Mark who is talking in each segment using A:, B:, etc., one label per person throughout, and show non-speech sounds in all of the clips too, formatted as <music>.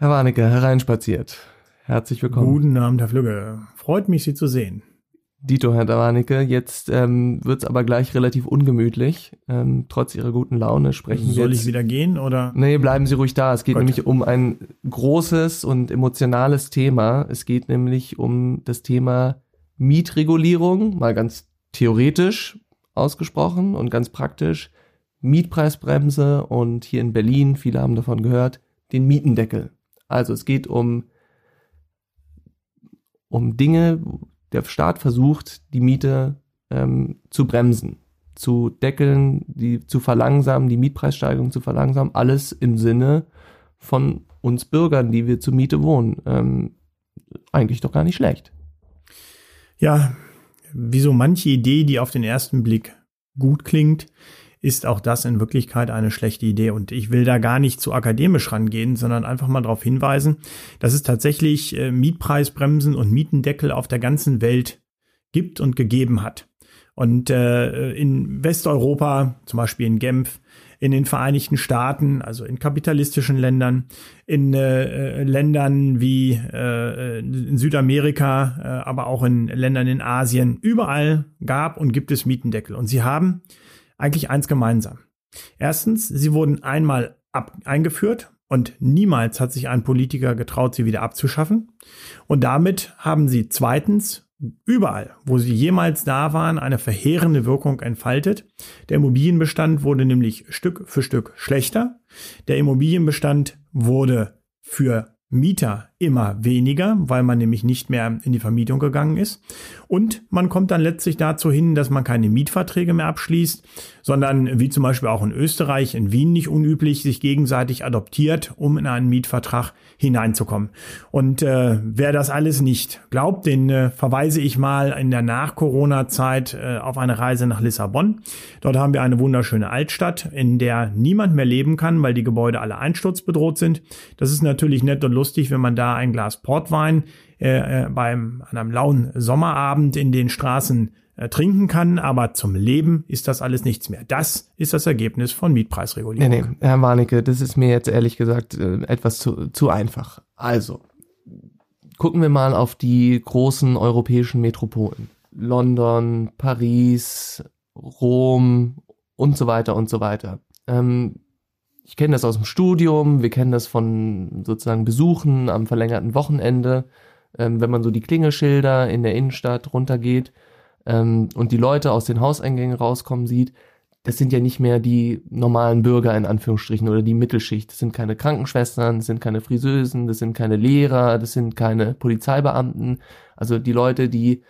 A: Herr Warnecke, hereinspaziert. Herzlich willkommen.
B: Guten Abend, Herr Flügge. Freut mich, Sie zu sehen.
A: Dito, Herr Warnecke. Jetzt ähm, wird aber gleich relativ ungemütlich. Ähm, trotz Ihrer guten Laune sprechen
B: Soll
A: wir
B: Soll ich wieder gehen oder?
A: Nee, bleiben Sie ruhig da. Es geht
B: Gut.
A: nämlich um ein großes und emotionales Thema. Es geht nämlich um das Thema Mietregulierung, mal ganz theoretisch ausgesprochen und ganz praktisch. Mietpreisbremse und hier in Berlin, viele haben davon gehört, den Mietendeckel. Also es geht um, um Dinge, der Staat versucht, die Miete ähm, zu bremsen, zu deckeln, die zu verlangsamen, die Mietpreissteigerung zu verlangsamen, alles im Sinne von uns Bürgern, die wir zur Miete wohnen. Ähm, eigentlich doch gar nicht schlecht.
B: Ja, wie so manche Idee, die auf den ersten Blick gut klingt, ist auch das in Wirklichkeit eine schlechte Idee. Und ich will da gar nicht zu akademisch rangehen, sondern einfach mal darauf hinweisen, dass es tatsächlich äh, Mietpreisbremsen und Mietendeckel auf der ganzen Welt gibt und gegeben hat. Und äh, in Westeuropa, zum Beispiel in Genf, in den Vereinigten Staaten, also in kapitalistischen Ländern, in äh, Ländern wie äh, in Südamerika, äh, aber auch in Ländern in Asien, überall gab und gibt es Mietendeckel. Und sie haben eigentlich eins gemeinsam. Erstens, sie wurden einmal ab eingeführt und niemals hat sich ein Politiker getraut, sie wieder abzuschaffen. Und damit haben sie zweitens überall, wo sie jemals da waren, eine verheerende Wirkung entfaltet. Der Immobilienbestand wurde nämlich Stück für Stück schlechter. Der Immobilienbestand wurde für Mieter immer weniger, weil man nämlich nicht mehr in die Vermietung gegangen ist. Und man kommt dann letztlich dazu hin, dass man keine Mietverträge mehr abschließt, sondern wie zum Beispiel auch in Österreich, in Wien nicht unüblich, sich gegenseitig adoptiert, um in einen Mietvertrag hineinzukommen. Und äh, wer das alles nicht glaubt, den äh, verweise ich mal in der Nach-Corona-Zeit äh, auf eine Reise nach Lissabon. Dort haben wir eine wunderschöne Altstadt, in der niemand mehr leben kann, weil die Gebäude alle einsturzbedroht sind. Das ist natürlich nett und lustig, wenn man da ein Glas Portwein äh, äh, beim an einem lauen Sommerabend in den Straßen äh, trinken kann, aber zum Leben ist das alles nichts mehr. Das ist das Ergebnis von Mietpreisregulierung.
A: Nee, nee, Herr Warnecke, das ist mir jetzt ehrlich gesagt äh, etwas zu, zu einfach. Also, gucken wir mal auf die großen europäischen Metropolen. London, Paris, Rom und so weiter und so weiter. Ähm, ich kenne das aus dem Studium, wir kennen das von sozusagen Besuchen am verlängerten Wochenende, ähm, wenn man so die Klingelschilder in der Innenstadt runtergeht ähm, und die Leute aus den Hauseingängen rauskommen sieht, das sind ja nicht mehr die normalen Bürger in Anführungsstrichen oder die Mittelschicht. Das sind keine Krankenschwestern, das sind keine Friseusen, das sind keine Lehrer, das sind keine Polizeibeamten. Also die Leute, die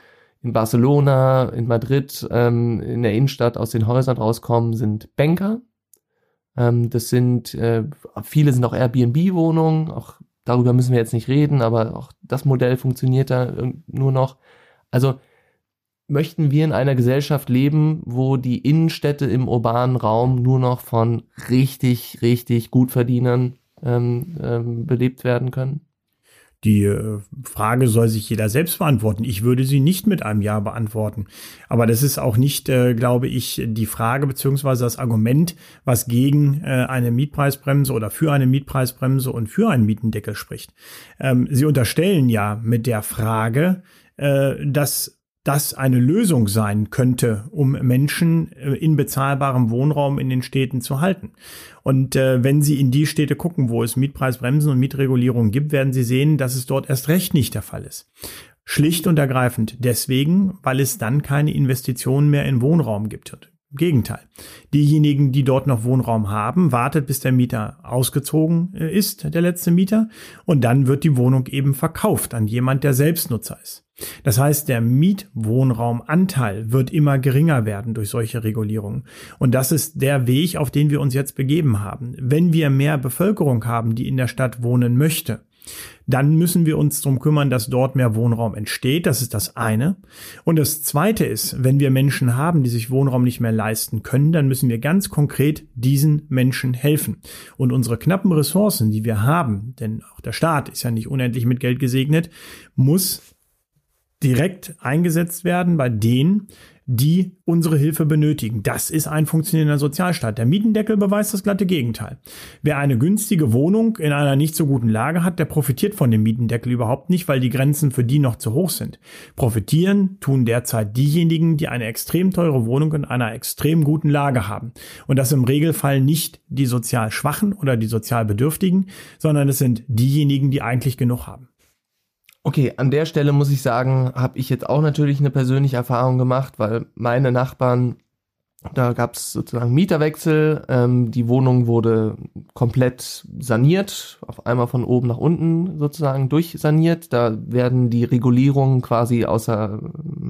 A: in Barcelona, in Madrid, ähm, in der Innenstadt aus den Häusern rauskommen, sind Banker. Ähm, das sind, äh, viele sind auch Airbnb-Wohnungen, auch darüber müssen wir jetzt nicht reden, aber auch das Modell funktioniert da nur noch. Also möchten wir in einer Gesellschaft leben, wo die Innenstädte im urbanen Raum nur noch von richtig, richtig Gutverdienern ähm, ähm, belebt werden können?
B: Die äh, Frage soll sich jeder selbst beantworten. Ich würde sie nicht mit einem Ja beantworten. Aber das ist auch nicht, äh, glaube ich, die Frage beziehungsweise das Argument, was gegen äh, eine Mietpreisbremse oder für eine Mietpreisbremse und für einen Mietendeckel spricht. Ähm, sie unterstellen ja mit der Frage, äh, dass das eine Lösung sein könnte, um Menschen äh, in bezahlbarem Wohnraum in den Städten zu halten. Und äh, wenn Sie in die Städte gucken, wo es Mietpreisbremsen und Mietregulierungen gibt, werden Sie sehen, dass es dort erst recht nicht der Fall ist. Schlicht und ergreifend deswegen, weil es dann keine Investitionen mehr in Wohnraum gibt. Im Gegenteil. Diejenigen, die dort noch Wohnraum haben, wartet, bis der Mieter ausgezogen ist, der letzte Mieter, und dann wird die Wohnung eben verkauft an jemand, der Selbstnutzer ist. Das heißt, der Mietwohnraumanteil wird immer geringer werden durch solche Regulierungen. Und das ist der Weg, auf den wir uns jetzt begeben haben. Wenn wir mehr Bevölkerung haben, die in der Stadt wohnen möchte, dann müssen wir uns darum kümmern, dass dort mehr Wohnraum entsteht. Das ist das eine. Und das zweite ist, wenn wir Menschen haben, die sich Wohnraum nicht mehr leisten können, dann müssen wir ganz konkret diesen Menschen helfen. Und unsere knappen Ressourcen, die wir haben, denn auch der Staat ist ja nicht unendlich mit Geld gesegnet, muss direkt eingesetzt werden bei denen, die unsere Hilfe benötigen. Das ist ein funktionierender Sozialstaat. Der Mietendeckel beweist das glatte Gegenteil. Wer eine günstige Wohnung in einer nicht so guten Lage hat, der profitiert von dem Mietendeckel überhaupt nicht, weil die Grenzen für die noch zu hoch sind. Profitieren tun derzeit diejenigen, die eine extrem teure Wohnung in einer extrem guten Lage haben. Und das im Regelfall nicht die sozial Schwachen oder die sozial Bedürftigen, sondern es sind diejenigen, die eigentlich genug haben.
A: Okay, an der Stelle muss ich sagen, habe ich jetzt auch natürlich eine persönliche Erfahrung gemacht, weil meine Nachbarn da gab es sozusagen Mieterwechsel. Ähm, die Wohnung wurde komplett saniert, auf einmal von oben nach unten sozusagen durchsaniert. Da werden die Regulierungen quasi außer,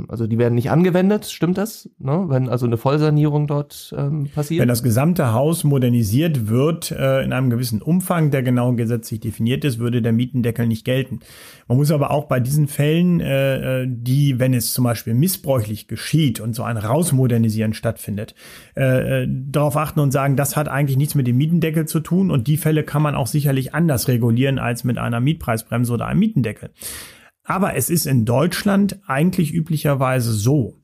A: also die werden nicht angewendet, stimmt das? Ne? Wenn also eine Vollsanierung dort ähm, passiert?
B: Wenn das gesamte Haus modernisiert wird äh, in einem gewissen Umfang, der genau gesetzlich definiert ist, würde der Mietendeckel nicht gelten. Man muss aber auch bei diesen Fällen, äh, äh die, wenn es zum Beispiel missbräuchlich geschieht und so ein Rausmodernisieren stattfindet, stattfindet, äh, äh, darauf achten und sagen, das hat eigentlich nichts mit dem Mietendeckel zu tun und die Fälle kann man auch sicherlich anders regulieren als mit einer Mietpreisbremse oder einem Mietendeckel. Aber es ist in Deutschland eigentlich üblicherweise so,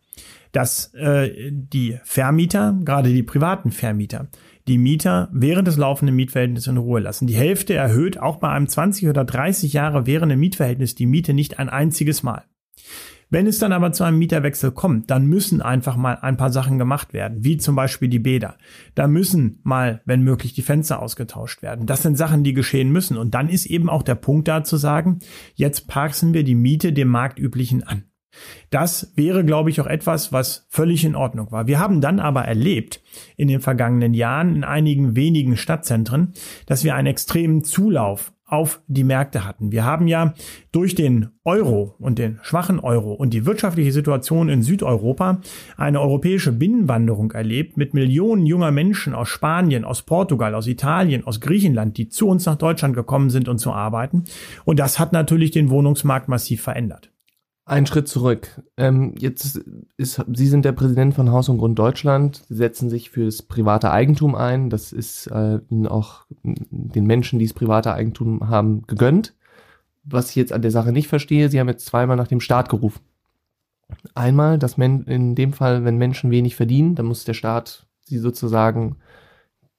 B: dass äh, die Vermieter, gerade die privaten Vermieter, die Mieter während des laufenden Mietverhältnisses in Ruhe lassen. Die Hälfte erhöht auch bei einem 20 oder 30 Jahre währenden Mietverhältnis die Miete nicht ein einziges Mal. Wenn es dann aber zu einem Mieterwechsel kommt, dann müssen einfach mal ein paar Sachen gemacht werden, wie zum Beispiel die Bäder. Da müssen mal, wenn möglich, die Fenster ausgetauscht werden. Das sind Sachen, die geschehen müssen. Und dann ist eben auch der Punkt da zu sagen, jetzt passen wir die Miete dem marktüblichen an. Das wäre, glaube ich, auch etwas, was völlig in Ordnung war. Wir haben dann aber erlebt in den vergangenen Jahren in einigen wenigen Stadtzentren, dass wir einen extremen Zulauf auf die Märkte hatten. Wir haben ja durch den Euro und den schwachen Euro und die wirtschaftliche Situation in Südeuropa eine europäische Binnenwanderung erlebt mit Millionen junger Menschen aus Spanien, aus Portugal, aus Italien, aus Griechenland, die zu uns nach Deutschland gekommen sind und zu arbeiten. Und das hat natürlich den Wohnungsmarkt massiv verändert.
A: Ein Schritt zurück. Ähm, jetzt ist, Sie sind der Präsident von Haus und Grund Deutschland, setzen sich fürs private Eigentum ein. Das ist äh, Ihnen auch den Menschen, die das private Eigentum haben, gegönnt. Was ich jetzt an der Sache nicht verstehe, Sie haben jetzt zweimal nach dem Staat gerufen. Einmal, dass men in dem Fall, wenn Menschen wenig verdienen, dann muss der Staat sie sozusagen,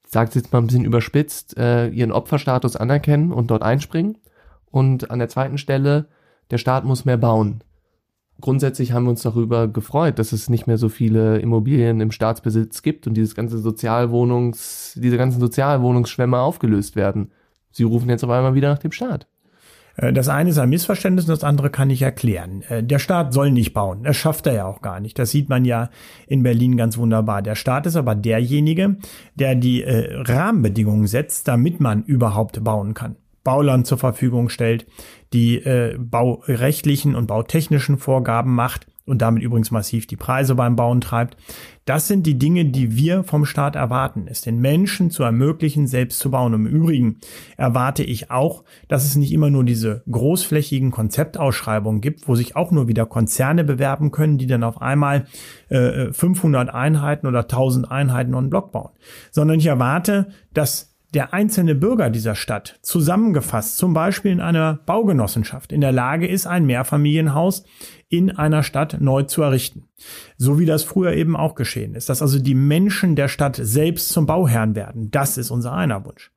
A: sagt jetzt mal ein bisschen überspitzt, äh, ihren Opferstatus anerkennen und dort einspringen. Und an der zweiten Stelle, der Staat muss mehr bauen grundsätzlich haben wir uns darüber gefreut, dass es nicht mehr so viele Immobilien im Staatsbesitz gibt und dieses ganze Sozialwohnungs, diese ganzen Sozialwohnungsschwämme aufgelöst werden. Sie rufen jetzt aber einmal wieder nach dem Staat.
B: Äh, das eine ist ein Missverständnis und das andere kann ich erklären. Äh, der Staat soll nicht bauen. Das schafft er ja auch gar nicht. Das sieht man ja in Berlin ganz wunderbar. Der Staat ist aber derjenige, der die äh, Rahmenbedingungen setzt, damit man überhaupt bauen kann. Bauland zur Verfügung stellt, die äh, baurechtlichen und bautechnischen Vorgaben macht und damit übrigens massiv die Preise beim Bauen treibt. Das sind die Dinge, die wir vom Staat erwarten, es den Menschen zu ermöglichen, selbst zu bauen. Im Übrigen erwarte ich auch, dass es nicht immer nur diese großflächigen Konzeptausschreibungen gibt, wo sich auch nur wieder Konzerne bewerben können, die dann auf einmal äh, 500 Einheiten oder 1000 Einheiten und Block bauen, sondern ich erwarte, dass der einzelne Bürger dieser Stadt zusammengefasst, zum Beispiel in einer Baugenossenschaft, in der Lage ist, ein Mehrfamilienhaus in einer Stadt neu zu errichten. So wie das früher eben auch geschehen ist, dass also die Menschen der Stadt selbst zum Bauherrn werden. Das ist unser einer Wunsch.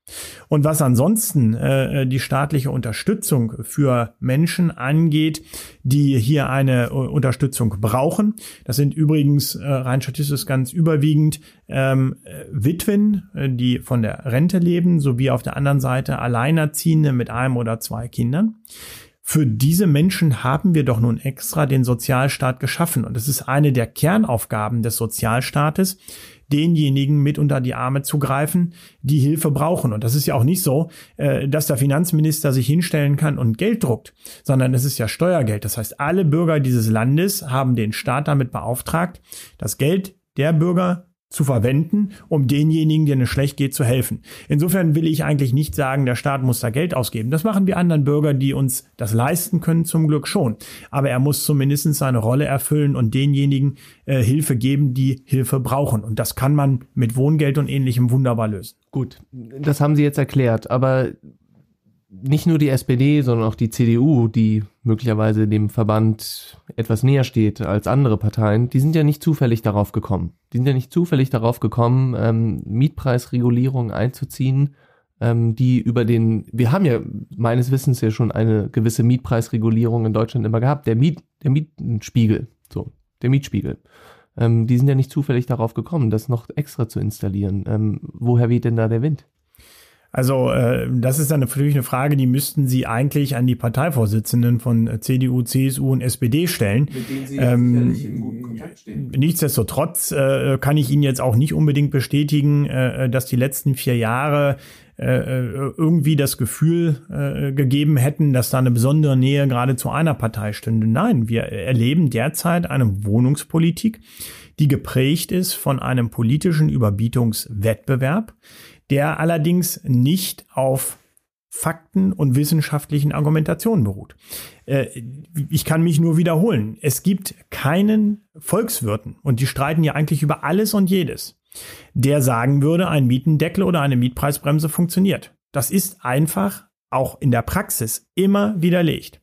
B: Und was ansonsten äh, die staatliche Unterstützung für Menschen angeht, die hier eine äh, Unterstützung brauchen, das sind übrigens äh, rein statistisch ganz überwiegend ähm, Witwen, äh, die von der Rente leben, sowie auf der anderen Seite Alleinerziehende mit einem oder zwei Kindern. Für diese Menschen haben wir doch nun extra den Sozialstaat geschaffen. Und es ist eine der Kernaufgaben des Sozialstaates, denjenigen mit unter die Arme zu greifen, die Hilfe brauchen. Und das ist ja auch nicht so, äh, dass der Finanzminister sich hinstellen kann und Geld druckt, sondern es ist ja Steuergeld. Das heißt, alle Bürger dieses Landes haben den Staat damit beauftragt, das Geld der Bürger zu verwenden, um denjenigen, denen es schlecht geht, zu helfen. Insofern will ich eigentlich nicht sagen, der Staat muss da Geld ausgeben. Das machen wir anderen Bürger, die uns das leisten können, zum Glück schon. Aber er muss zumindest seine Rolle erfüllen und denjenigen äh, Hilfe geben, die Hilfe brauchen. Und das kann man mit Wohngeld und ähnlichem wunderbar lösen.
A: Gut, das haben Sie jetzt erklärt. Aber nicht nur die SPD, sondern auch die CDU, die möglicherweise dem Verband etwas näher steht als andere Parteien, die sind ja nicht zufällig darauf gekommen. Die sind ja nicht zufällig darauf gekommen, ähm, Mietpreisregulierungen einzuziehen, ähm, die über den, wir haben ja meines Wissens ja schon eine gewisse Mietpreisregulierung in Deutschland immer gehabt, der Miet, der Mietspiegel, so, der Mietspiegel. Ähm, die sind ja nicht zufällig darauf gekommen, das noch extra zu installieren. Ähm, woher weht denn da der Wind?
B: Also äh, das ist dann natürlich eine Frage, die müssten Sie eigentlich an die Parteivorsitzenden von CDU, CSU und SPD stellen. Mit denen Sie ähm, in guten Kontakt stehen. Nichtsdestotrotz äh, kann ich Ihnen jetzt auch nicht unbedingt bestätigen, äh, dass die letzten vier Jahre äh, äh, irgendwie das Gefühl äh, gegeben hätten, dass da eine besondere Nähe gerade zu einer Partei stünde. Nein, wir erleben derzeit eine Wohnungspolitik, die geprägt ist von einem politischen Überbietungswettbewerb, der allerdings nicht auf Fakten und wissenschaftlichen Argumentationen beruht. Äh, ich kann mich nur wiederholen. Es gibt keinen Volkswirten und die streiten ja eigentlich über alles und jedes, der sagen würde, ein Mietendeckel oder eine Mietpreisbremse funktioniert. Das ist einfach auch in der Praxis immer widerlegt.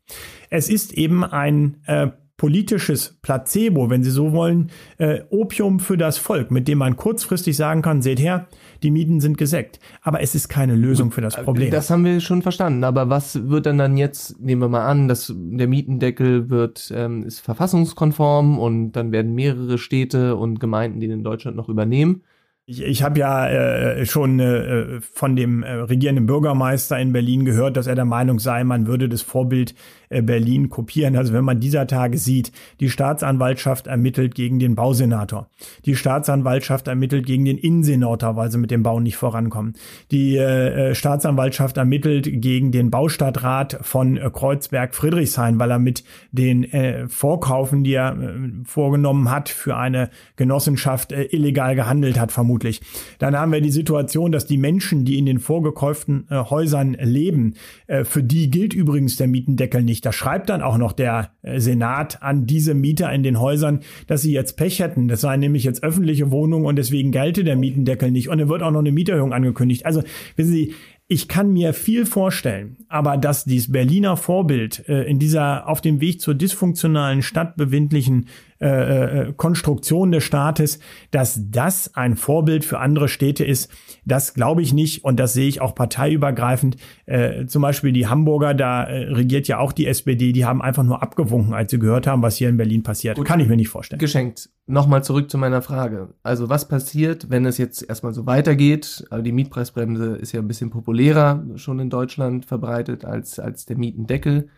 B: Es ist eben ein äh, politisches Placebo, wenn Sie so wollen, äh, Opium für das Volk, mit dem man kurzfristig sagen kann, seht her, die Mieten sind gesäckt. Aber es ist keine Lösung für das Problem.
A: Das haben wir schon verstanden. Aber was wird dann dann jetzt, nehmen wir mal an, dass der Mietendeckel wird, ähm, ist verfassungskonform und dann werden mehrere Städte und Gemeinden den in Deutschland noch übernehmen.
B: Ich, ich habe ja äh, schon äh, von dem äh, regierenden Bürgermeister in Berlin gehört, dass er der Meinung sei, man würde das Vorbild äh, Berlin kopieren. Also wenn man dieser Tage sieht, die Staatsanwaltschaft ermittelt gegen den Bausenator, die Staatsanwaltschaft ermittelt gegen den Innensenator, weil sie mit dem Bau nicht vorankommen, die äh, äh Staatsanwaltschaft ermittelt gegen den Baustadtrat von äh, Kreuzberg Friedrichshain, weil er mit den äh, Vorkaufen, die er äh, vorgenommen hat, für eine Genossenschaft äh, illegal gehandelt hat, vermutlich. Dann haben wir die Situation, dass die Menschen, die in den vorgekauften äh, Häusern leben, äh, für die gilt übrigens der Mietendeckel nicht. Da schreibt dann auch noch der äh, Senat an diese Mieter in den Häusern, dass sie jetzt Pech hätten. Das seien nämlich jetzt öffentliche Wohnungen und deswegen gelte der Mietendeckel nicht. Und dann wird auch noch eine Mieterhöhung angekündigt. Also, wissen Sie, ich kann mir viel vorstellen, aber dass dieses Berliner Vorbild äh, in dieser auf dem Weg zur dysfunktionalen Stadt befindlichen äh, äh, Konstruktion des Staates, dass das ein Vorbild für andere Städte ist, das glaube ich nicht und das sehe ich auch parteiübergreifend. Äh, zum Beispiel die Hamburger, da äh, regiert ja auch die SPD, die haben einfach nur abgewunken, als sie gehört haben, was hier in Berlin passiert. Gut, Kann ich mir nicht vorstellen.
A: Geschenkt. Nochmal zurück zu meiner Frage. Also was passiert, wenn es jetzt erstmal so weitergeht? Also die Mietpreisbremse ist ja ein bisschen populärer schon in Deutschland verbreitet als, als der Mietendeckel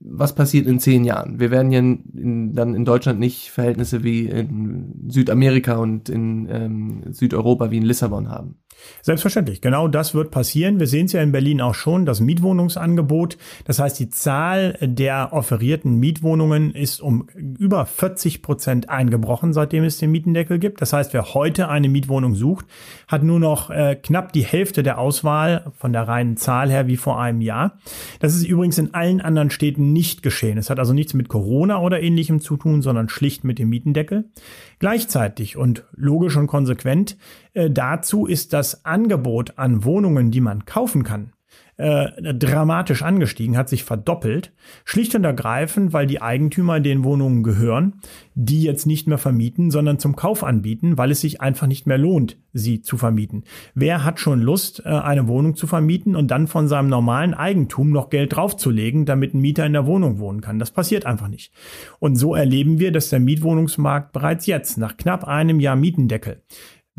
A: was passiert in zehn Jahren? Wir werden ja in, dann in Deutschland nicht Verhältnisse wie in Südamerika und in ähm, Südeuropa wie in Lissabon haben.
B: Selbstverständlich, genau das wird passieren. Wir sehen es ja in Berlin auch schon, das Mietwohnungsangebot. Das heißt, die Zahl der offerierten Mietwohnungen ist um über 40 Prozent eingebrochen, seitdem es den Mietendeckel gibt. Das heißt, wer heute eine Mietwohnung sucht, hat nur noch äh, knapp die Hälfte der Auswahl von der reinen Zahl her wie vor einem Jahr. Das ist übrigens in allen anderen Städten nicht geschehen. Es hat also nichts mit Corona oder ähnlichem zu tun, sondern schlicht mit dem Mietendeckel. Gleichzeitig und logisch und konsequent äh, dazu ist das Angebot an Wohnungen, die man kaufen kann, äh, dramatisch angestiegen, hat sich verdoppelt. Schlicht und ergreifend, weil die Eigentümer den Wohnungen gehören, die jetzt nicht mehr vermieten, sondern zum Kauf anbieten, weil es sich einfach nicht mehr lohnt, sie zu vermieten. Wer hat schon Lust, äh, eine Wohnung zu vermieten und dann von seinem normalen Eigentum noch Geld draufzulegen, damit ein Mieter in der Wohnung wohnen kann? Das passiert einfach nicht. Und so erleben wir, dass der Mietwohnungsmarkt bereits jetzt, nach knapp einem Jahr Mietendeckel,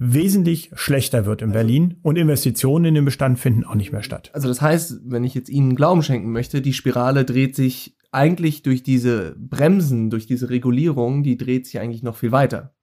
B: wesentlich schlechter wird in also, Berlin und Investitionen in den Bestand finden auch nicht mehr statt.
A: Also das heißt, wenn ich jetzt Ihnen Glauben schenken möchte, die Spirale dreht sich eigentlich durch diese Bremsen, durch diese Regulierung, die dreht sich eigentlich noch viel weiter.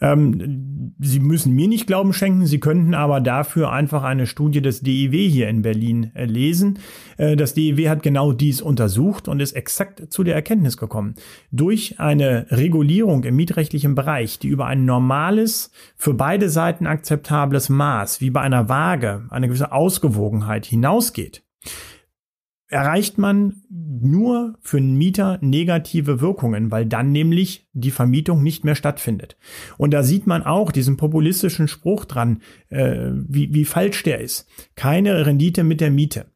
B: Ähm, Sie müssen mir nicht Glauben schenken, Sie könnten aber dafür einfach eine Studie des DIW hier in Berlin äh, lesen. Äh, das DIW hat genau dies untersucht und ist exakt zu der Erkenntnis gekommen. Durch eine Regulierung im mietrechtlichen Bereich, die über ein normales, für beide Seiten akzeptables Maß, wie bei einer Waage, eine gewisse Ausgewogenheit hinausgeht, erreicht man nur für einen Mieter negative Wirkungen, weil dann nämlich die Vermietung nicht mehr stattfindet. Und da sieht man auch diesen populistischen Spruch dran, äh, wie, wie falsch der ist. Keine Rendite mit der Miete.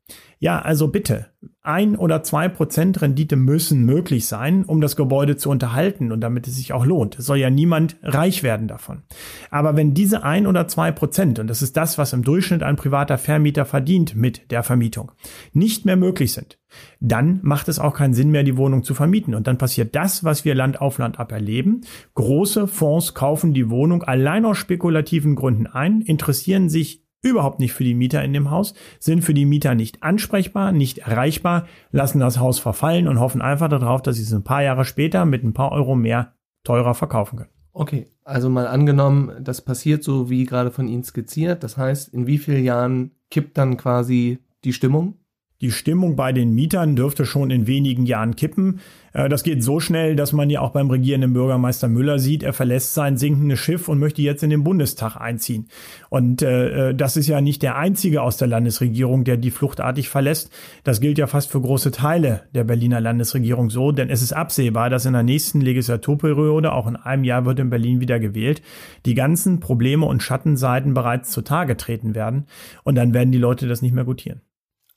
B: Ja, also bitte, ein oder zwei Prozent Rendite müssen möglich sein, um das Gebäude zu unterhalten und damit es sich auch lohnt. Es soll ja niemand reich werden davon. Aber wenn diese ein oder zwei Prozent, und das ist das, was im Durchschnitt ein privater Vermieter verdient mit der Vermietung, nicht mehr möglich sind, dann macht es auch keinen Sinn mehr, die Wohnung zu vermieten. Und dann passiert das, was wir Land auf Land ab erleben. Große Fonds kaufen die Wohnung allein aus spekulativen Gründen ein, interessieren sich überhaupt nicht für die Mieter in dem Haus, sind für die Mieter nicht ansprechbar, nicht erreichbar, lassen das Haus verfallen und hoffen einfach darauf, dass sie es ein paar Jahre später mit ein paar Euro mehr teurer verkaufen können.
A: Okay, also mal angenommen, das passiert so wie gerade von Ihnen skizziert. Das heißt, in wie vielen Jahren kippt dann quasi die Stimmung?
B: Die Stimmung bei den Mietern dürfte schon in wenigen Jahren kippen. Äh, das geht so schnell, dass man ja auch beim regierenden Bürgermeister Müller sieht, er verlässt sein sinkendes Schiff und möchte jetzt in den Bundestag einziehen. Und äh, äh, das ist ja nicht der einzige aus der Landesregierung, der die fluchtartig verlässt. Das gilt ja fast für große Teile der Berliner Landesregierung so, denn es ist absehbar, dass in der nächsten Legislaturperiode, auch in einem Jahr wird in Berlin wieder gewählt, die ganzen Probleme und Schattenseiten bereits zutage treten werden. Und dann werden die Leute das nicht mehr gutieren.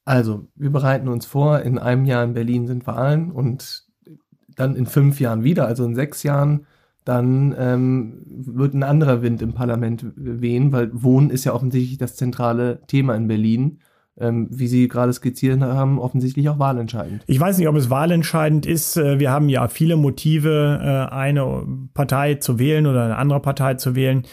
A: Also, wir bereiten uns vor, in einem Jahr in Berlin sind Wahlen und dann in fünf Jahren wieder, also in sechs Jahren, dann ähm, wird ein anderer Wind im Parlament wehen, weil Wohnen ist ja offensichtlich das zentrale Thema in Berlin. Ähm, wie Sie gerade skizziert haben, offensichtlich auch wahlentscheidend.
B: Ich weiß nicht, ob es wahlentscheidend ist. Äh, wir haben ja viele Motive, äh, eine Partei zu wählen oder eine andere Partei zu wählen.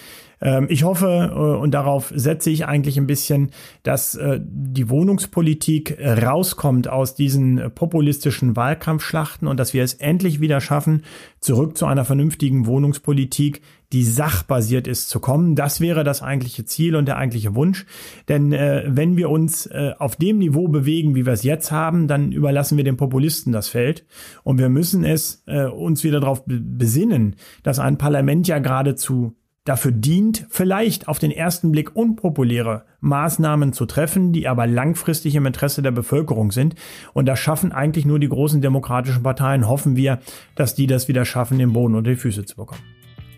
B: Ähm, ich hoffe, äh, und darauf setze ich eigentlich ein bisschen, dass äh, die Wohnungspolitik rauskommt aus diesen populistischen Wahlkampfschlachten und dass wir es endlich wieder schaffen, zurück zu einer vernünftigen Wohnungspolitik, die sachbasiert ist, zu kommen. Das wäre das eigentliche Ziel und der eigentliche Wunsch. Denn äh, wenn wir uns auf dem Niveau bewegen, wie wir es jetzt haben, dann überlassen wir den Populisten das Feld. Und wir müssen es uns wieder darauf besinnen, dass ein Parlament ja geradezu dafür dient, vielleicht auf den ersten Blick unpopuläre Maßnahmen zu treffen, die aber langfristig im Interesse der Bevölkerung sind. Und das schaffen eigentlich nur die großen demokratischen Parteien. Hoffen wir, dass die das wieder schaffen, den Boden unter die Füße zu bekommen.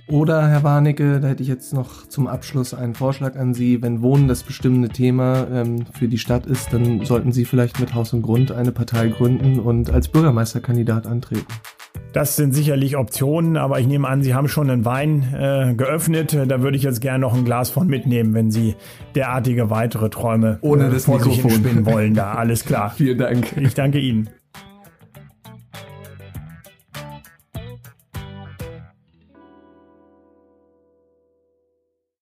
A: Oder, Herr Warnecke, da hätte ich jetzt noch zum Abschluss einen Vorschlag an Sie. Wenn Wohnen das bestimmende Thema ähm, für die Stadt ist, dann sollten Sie vielleicht mit Haus und Grund eine Partei gründen und als Bürgermeisterkandidat antreten.
B: Das sind sicherlich Optionen, aber ich nehme an, Sie haben schon einen Wein äh, geöffnet. Da würde ich jetzt gerne noch ein Glas von mitnehmen, wenn Sie derartige weitere Träume
A: ohne äh, das
B: vor Mikrofon. sich spinnen wollen. Da alles klar. <laughs>
A: Vielen Dank.
B: Ich danke Ihnen.